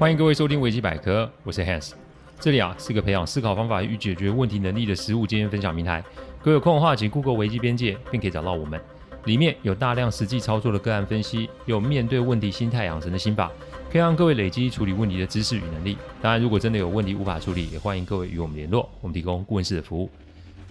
欢迎各位收听维基百科，我是 Hans，这里啊是个培养思考方法与解决问题能力的实务经验分享平台。各位有空的话，请 Google 维基边界，并可以找到我们。里面有大量实际操作的个案分析，有面对问题心态养成的心法，可以让各位累积处理问题的知识与能力。当然，如果真的有问题无法处理，也欢迎各位与我们联络，我们提供顾问式的服务。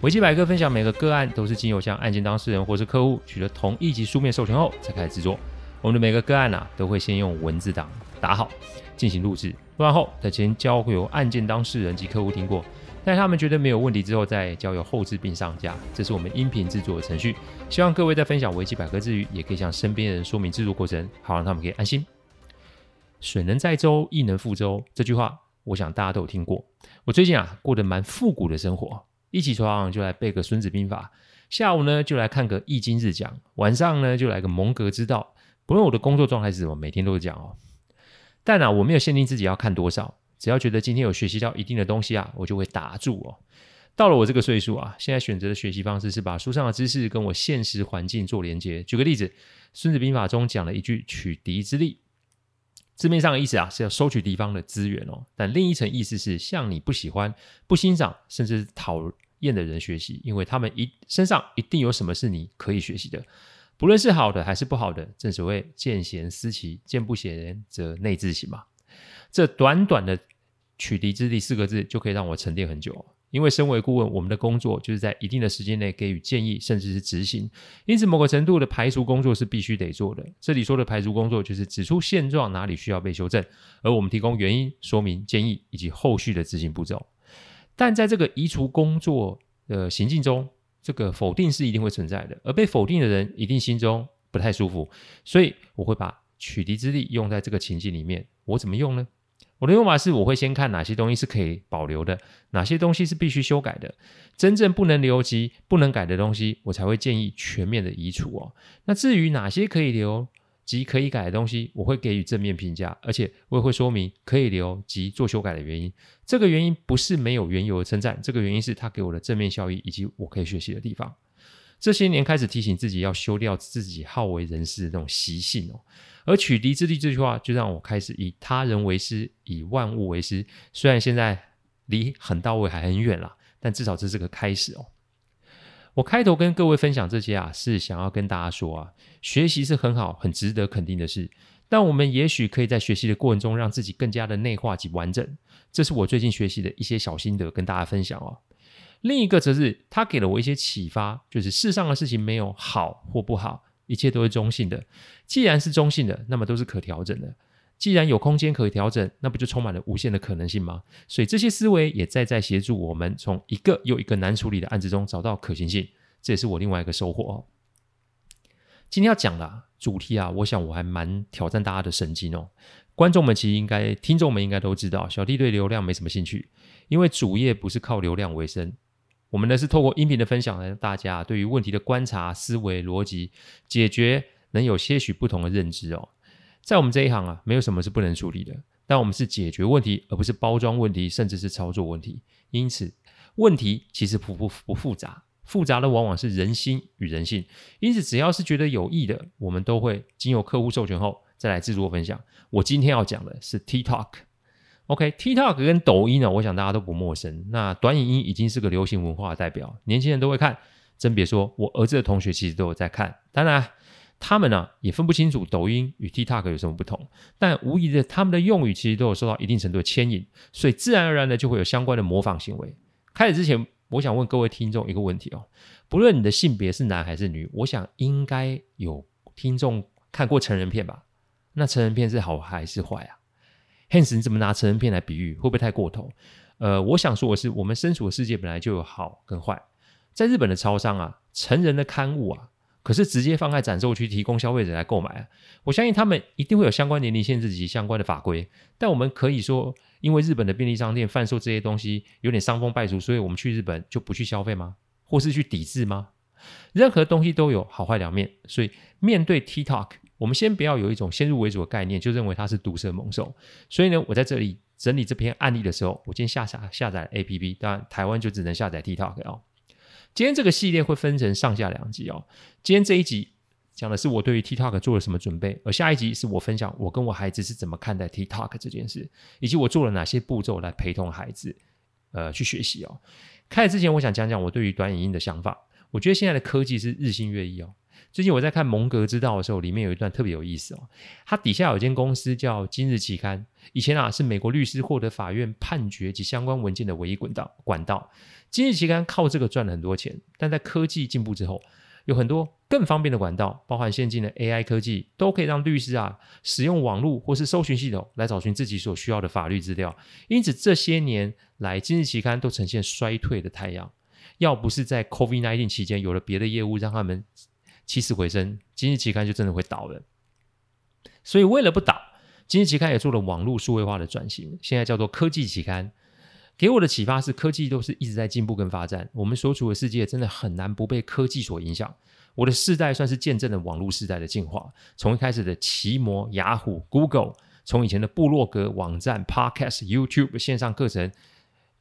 维基百科分享每个个案都是经由向案件当事人或是客户取得同意及书面授权后才开始制作。我们的每个个案啊，都会先用文字档打好，进行录制，录完后再先交由案件当事人及客户听过，待他们觉得没有问题之后，再交由后制并上架。这是我们音频制作的程序。希望各位在分享维基百科之余，也可以向身边的人说明制作过程，好让他们可以安心。水能载舟，亦能覆舟。这句话，我想大家都有听过。我最近啊，过得蛮复古的生活。一起床就来背个《孙子兵法》，下午呢就来看个《易经日讲》，晚上呢就来个蒙格之道。不论我的工作状态是什么，每天都是这样哦。但啊，我没有限定自己要看多少，只要觉得今天有学习到一定的东西啊，我就会打住哦。到了我这个岁数啊，现在选择的学习方式是把书上的知识跟我现实环境做连接。举个例子，《孙子兵法》中讲了一句“取敌之利”，字面上的意思啊是要收取敌方的资源哦，但另一层意思是向你不喜欢、不欣赏，甚至讨厌的人学习，因为他们一身上一定有什么是你可以学习的，不论是好的还是不好的。正所谓见贤思齐，见不贤则内自省嘛。这短短的“取敌之利”四个字就可以让我沉淀很久。因为身为顾问，我们的工作就是在一定的时间内给予建议，甚至是执行。因此，某个程度的排除工作是必须得做的。这里说的排除工作，就是指出现状哪里需要被修正，而我们提供原因、说明、建议以及后续的执行步骤。但在这个移除工作的行进中，这个否定是一定会存在的，而被否定的人一定心中不太舒服，所以我会把取敌之力用在这个情境里面。我怎么用呢？我的用法是，我会先看哪些东西是可以保留的，哪些东西是必须修改的，真正不能留及不能改的东西，我才会建议全面的移除哦。那至于哪些可以留，及可以改的东西，我会给予正面评价，而且我也会说明可以留及做修改的原因。这个原因不是没有缘由的称赞，这个原因是它给我的正面效益以及我可以学习的地方。这些年开始提醒自己要修掉自己好为人师的那种习性哦。而取敌之利这句话，就让我开始以他人为师，以万物为师。虽然现在离很到位还很远啦，但至少这是个开始哦。我开头跟各位分享这些啊，是想要跟大家说啊，学习是很好、很值得肯定的事，但我们也许可以在学习的过程中，让自己更加的内化及完整。这是我最近学习的一些小心得，跟大家分享哦。另一个则是他给了我一些启发，就是世上的事情没有好或不好，一切都是中性的。既然是中性的，那么都是可调整的。既然有空间可以调整，那不就充满了无限的可能性吗？所以这些思维也在在协助我们从一个又一个难处理的案子中找到可行性。这也是我另外一个收获哦。今天要讲的主题啊，我想我还蛮挑战大家的神经哦。观众们其实应该，听众们应该都知道，小弟对流量没什么兴趣，因为主业不是靠流量为生。我们呢是透过音频的分享，让大家对于问题的观察、思维、逻辑、解决，能有些许不同的认知哦。在我们这一行啊，没有什么是不能处理的，但我们是解决问题，而不是包装问题，甚至是操作问题。因此，问题其实不不不复杂，复杂的往往是人心与人性。因此，只要是觉得有益的，我们都会经由客户授权后再来制作分享。我今天要讲的是 TikTok，OK，TikTok 跟抖音呢，我想大家都不陌生。那短影音已经是个流行文化的代表，年轻人都会看，真别说，我儿子的同学其实都有在看。当然。他们呢、也分不清楚抖音与 TikTok 有什么不同，但无疑的，他们的用语其实都有受到一定程度的牵引，所以自然而然的就会有相关的模仿行为。开始之前，我想问各位听众一个问题哦，不论你的性别是男还是女，我想应该有听众看过成人片吧？那成人片是好还是坏啊？Hans，你怎么拿成人片来比喻？会不会太过头？呃，我想说的是，我们身处的世界本来就有好跟坏。在日本的超商啊，成人的刊物啊。可是直接放在展售区，提供消费者来购买啊！我相信他们一定会有相关年龄限制及相关的法规。但我们可以说，因为日本的便利商店贩售这些东西有点伤风败俗，所以我们去日本就不去消费吗？或是去抵制吗？任何东西都有好坏两面，所以面对 TikTok，我们先不要有一种先入为主的概念，就认为它是毒蛇猛兽。所以呢，我在这里整理这篇案例的时候，我今天下下下载 APP，当然台湾就只能下载 TikTok 哦。今天这个系列会分成上下两集哦。今天这一集讲的是我对于 TikTok 做了什么准备，而下一集是我分享我跟我孩子是怎么看待 TikTok 这件事，以及我做了哪些步骤来陪同孩子，呃，去学习哦。开始之前，我想讲讲我对于短影音的想法。我觉得现在的科技是日新月异哦。最近我在看《蒙格之道》的时候，里面有一段特别有意思哦。它底下有一间公司叫今日期刊，以前啊是美国律师获得法院判决及相关文件的唯一管道。管道，今日期刊靠这个赚了很多钱。但在科技进步之后，有很多更方便的管道，包含先进的 AI 科技，都可以让律师啊使用网络或是搜寻系统来找寻自己所需要的法律资料。因此这些年来，今日期刊都呈现衰退的态样。要不是在 COVID-19 期间有了别的业务让他们起死回生，今日期刊就真的会倒了。所以为了不倒，今日期刊也做了网络数位化的转型，现在叫做科技期刊。给我的启发是，科技都是一直在进步跟发展，我们所处的世界真的很难不被科技所影响。我的世代算是见证了网络时代的进化，从一开始的奇摩、雅虎、Google，从以前的部落格网站、Podcast、YouTube 线上课程、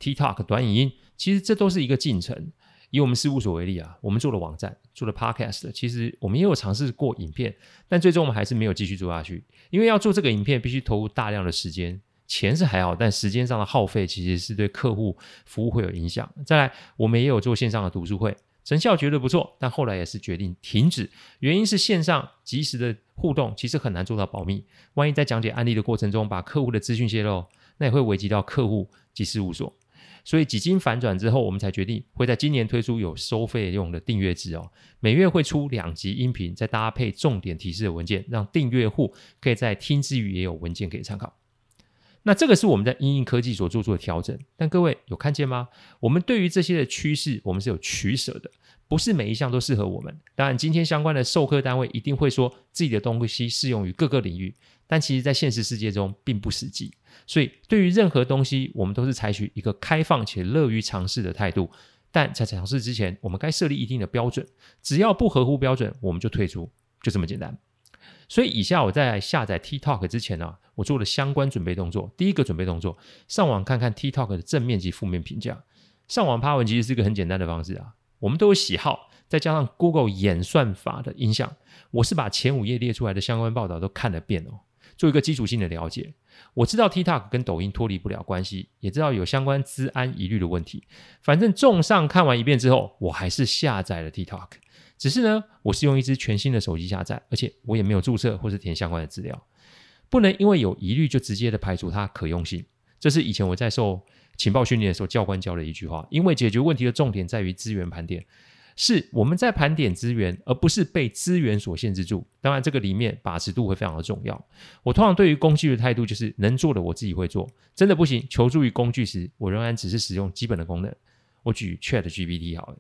TikTok 短影音，其实这都是一个进程。以我们事务所为例啊，我们做了网站，做了 Podcast，其实我们也有尝试过影片，但最终我们还是没有继续做下去，因为要做这个影片，必须投入大量的时间。钱是还好，但时间上的耗费其实是对客户服务会有影响。再来，我们也有做线上的读书会，成效绝对不错，但后来也是决定停止。原因是线上即时的互动其实很难做到保密，万一在讲解案例的过程中把客户的资讯泄露，那也会危及到客户及事务所。所以几经反转之后，我们才决定会在今年推出有收费用的订阅制哦，每月会出两集音频，再搭配重点提示的文件，让订阅户可以在听之余也有文件可以参考。那这个是我们在因应科技所做出的调整，但各位有看见吗？我们对于这些的趋势，我们是有取舍的，不是每一项都适合我们。当然，今天相关的授课单位一定会说自己的东西适用于各个领域，但其实在现实世界中并不实际。所以，对于任何东西，我们都是采取一个开放且乐于尝试的态度。但在尝试之前，我们该设立一定的标准，只要不合乎标准，我们就退出，就这么简单。所以，以下我在下载 TikTok 之前呢、我做了相关准备动作。第一个准备动作，上网看看 TikTok 的正面及负面评价。上网爬文其实是一个很简单的方式啊。我们都有喜好，再加上 Google 演算法的影响，我是把前五页列出来的相关报道都看了遍哦，做一个基础性的了解。我知道 TikTok 跟抖音脱离不了关系，也知道有相关治安疑虑的问题。反正综上看完一遍之后，我还是下载了 TikTok。只是呢，我是用一支全新的手机下载，而且我也没有注册或是填相关的资料，不能因为有疑虑就直接的排除它可用性。这是以前我在受情报训练的时候教官教的一句话。因为解决问题的重点在于资源盘点，是我们在盘点资源，而不是被资源所限制住。当然，这个里面把持度会非常的重要。我通常对于工具的态度就是能做的我自己会做，真的不行求助于工具时，我仍然只是使用基本的功能。我举 ChatGPT 好了。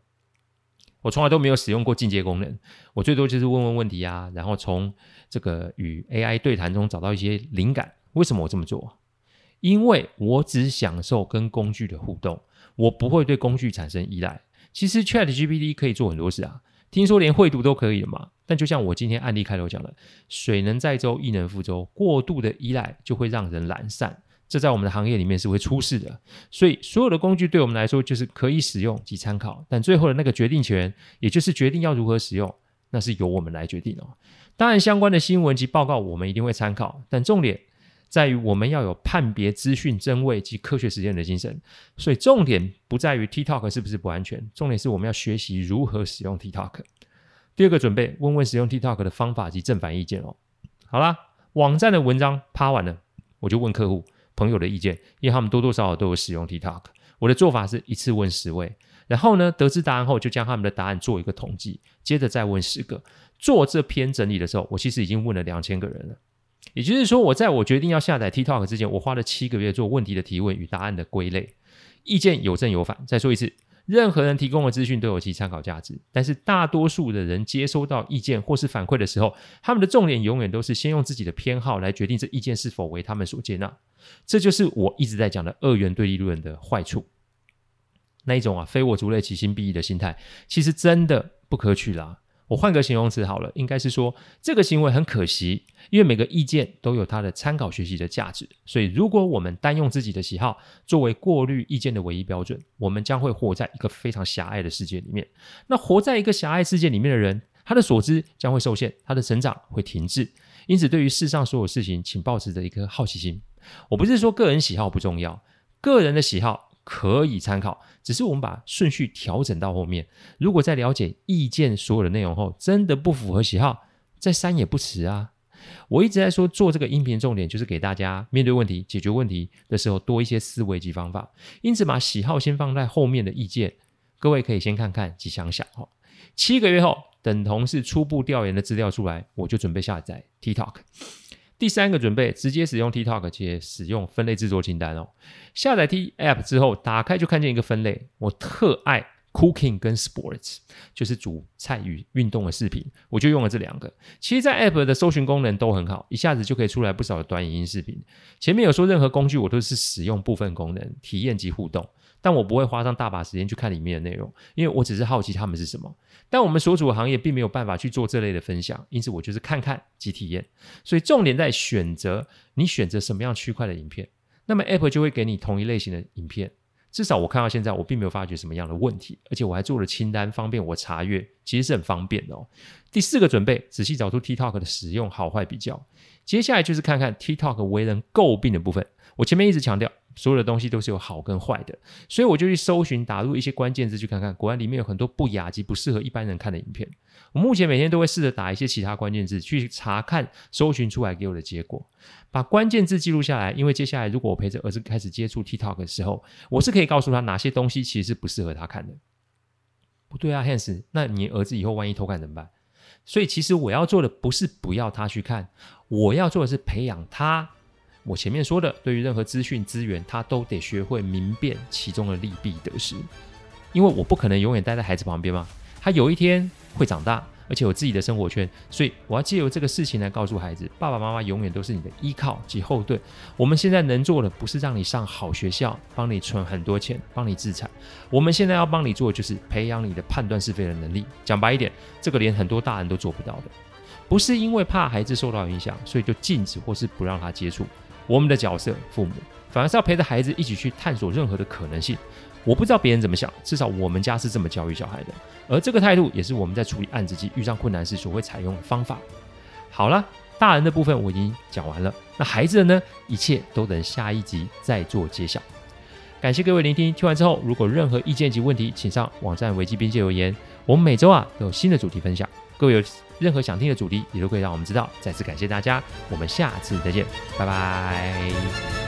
我从来都没有使用过进阶功能，我最多就是问问问题啊，然后从这个与 AI 对谈中找到一些灵感。为什么我这么做？因为我只享受跟工具的互动，我不会对工具产生依赖。其实 ChatGPT 可以做很多事啊，听说连绘图都可以了嘛。但就像我今天案例开头讲的，水能载舟，亦能覆舟，过度的依赖就会让人懒散。这在我们的行业里面是会出事的，所以所有的工具对我们来说就是可以使用及参考，但最后的那个决定权，也就是决定要如何使用，那是由我们来决定哦。当然，相关的新闻及报告我们一定会参考，但重点在于我们要有判别资讯真伪及科学实践的精神。所以重点不在于 TikTok 是不是不安全，重点是我们要学习如何使用 TikTok。第二个准备，问问使用 TikTok 的方法及正反意见哦。好啦，网站的文章趴完了，我就问客户。朋友的意见，因为他们多多少少都有使用 TikTok。我的做法是一次问十位，然后呢，得知答案后就将他们的答案做一个统计，接着再问十个。做这篇整理的时候，我其实已经问了两千个人了。也就是说，我在我决定要下载 TikTok 之前，我花了七个月做问题的提问与答案的归类，意见有正有反。再说一次。任何人提供的资讯都有其参考价值，但是大多数的人接收到意见或是反馈的时候，他们的重点永远都是先用自己的偏好来决定这意见是否为他们所接纳。这就是我一直在讲的二元对立论的坏处。那一种啊，非我族类，其心必异的心态，其实真的不可取啦。我换个形容词好了，应该是说这个行为很可惜，因为每个意见都有它的参考学习的价值。所以，如果我们单用自己的喜好作为过滤意见的唯一标准，我们将会活在一个非常狭隘的世界里面。那活在一个狭隘世界里面的人，他的所知将会受限，他的成长会停滞。因此，对于世上所有事情，请抱持着一颗好奇心。我不是说个人喜好不重要，个人的喜好可以参考，只是我们把顺序调整到后面。如果在了解意见所有的内容后，真的不符合喜好，再删也不迟啊。我一直在说，做这个音频重点就是给大家面对问题、解决问题的时候多一些思维及方法。因此，把喜好先放在后面的意见，各位可以先看看及想想哦。七个月后，等同是初步调研的资料出来，我就准备下载 TikTok。第三个准备直接使用 TikTok 且使用分类制作清单哦。下载 T App 之后，打开就看见一个分类，我特爱。Cooking 跟 Sports 就是煮菜与运动的视频，我就用了这两个。其实，在 App 的搜寻功能都很好，一下子就可以出来不少的短影音视频。前面有说任何工具我都是使用部分功能体验及互动，但我不会花上大把时间去看里面的内容，因为我只是好奇他们是什么。但我们所处的行业并没有办法去做这类的分享，因此我就是看看及体验。所以重点在选择，你选择什么样区块的影片，那么 Apple 就会给你同一类型的影片。至少我看到现在，我并没有发觉什么样的问题，而且我还做了清单，方便我查阅，其实是很方便的哦。第四个准备，仔细找出 TikTok 的使用好坏比较。接下来就是看看 TikTok 为人诟病的部分。我前面一直强调，所有的东西都是有好跟坏的，所以我就去搜寻，打入一些关键字去看看。果然里面有很多不雅及不适合一般人看的影片。我目前每天都会试着打一些其他关键字去查看，搜寻出来给我的结果，把关键字记录下来。因为接下来如果我陪着儿子开始接触 TikTok 的时候，我是可以告诉他哪些东西其实是不适合他看的。不对啊，Hans，那你儿子以后万一偷看怎么办？所以其实我要做的不是不要他去看，我要做的是培养他。我前面说的，对于任何资讯资源，他都得学会明辨其中的利弊得失。因为我不可能永远待在孩子旁边嘛，他有一天会长大。而且有自己的生活圈，所以我要借由这个事情来告诉孩子：爸爸妈妈永远都是你的依靠及后盾。我们现在能做的不是让你上好学校，帮你存很多钱，帮你资产。我们现在要帮你做的就是培养你的判断是非的能力。讲白一点，这个连很多大人都做不到的。不是因为怕孩子受到影响，所以就禁止或是不让他接触。我们的角色，父母，反而是要陪着孩子一起去探索任何的可能性。我不知道别人怎么想，至少我们家是这么教育小孩的。而这个态度也是我们在处理案子及遇上困难时所会采用的方法。好了，大人的部分我已经讲完了，那孩子的呢？一切都等下一集再做揭晓。感谢各位聆听，听完之后如果任何意见及问题，请上网站危机边界留言。我们每周啊都有新的主题分享，各位有任何想听的主题，也都可以让我们知道。再次感谢大家，我们下次再见，拜拜。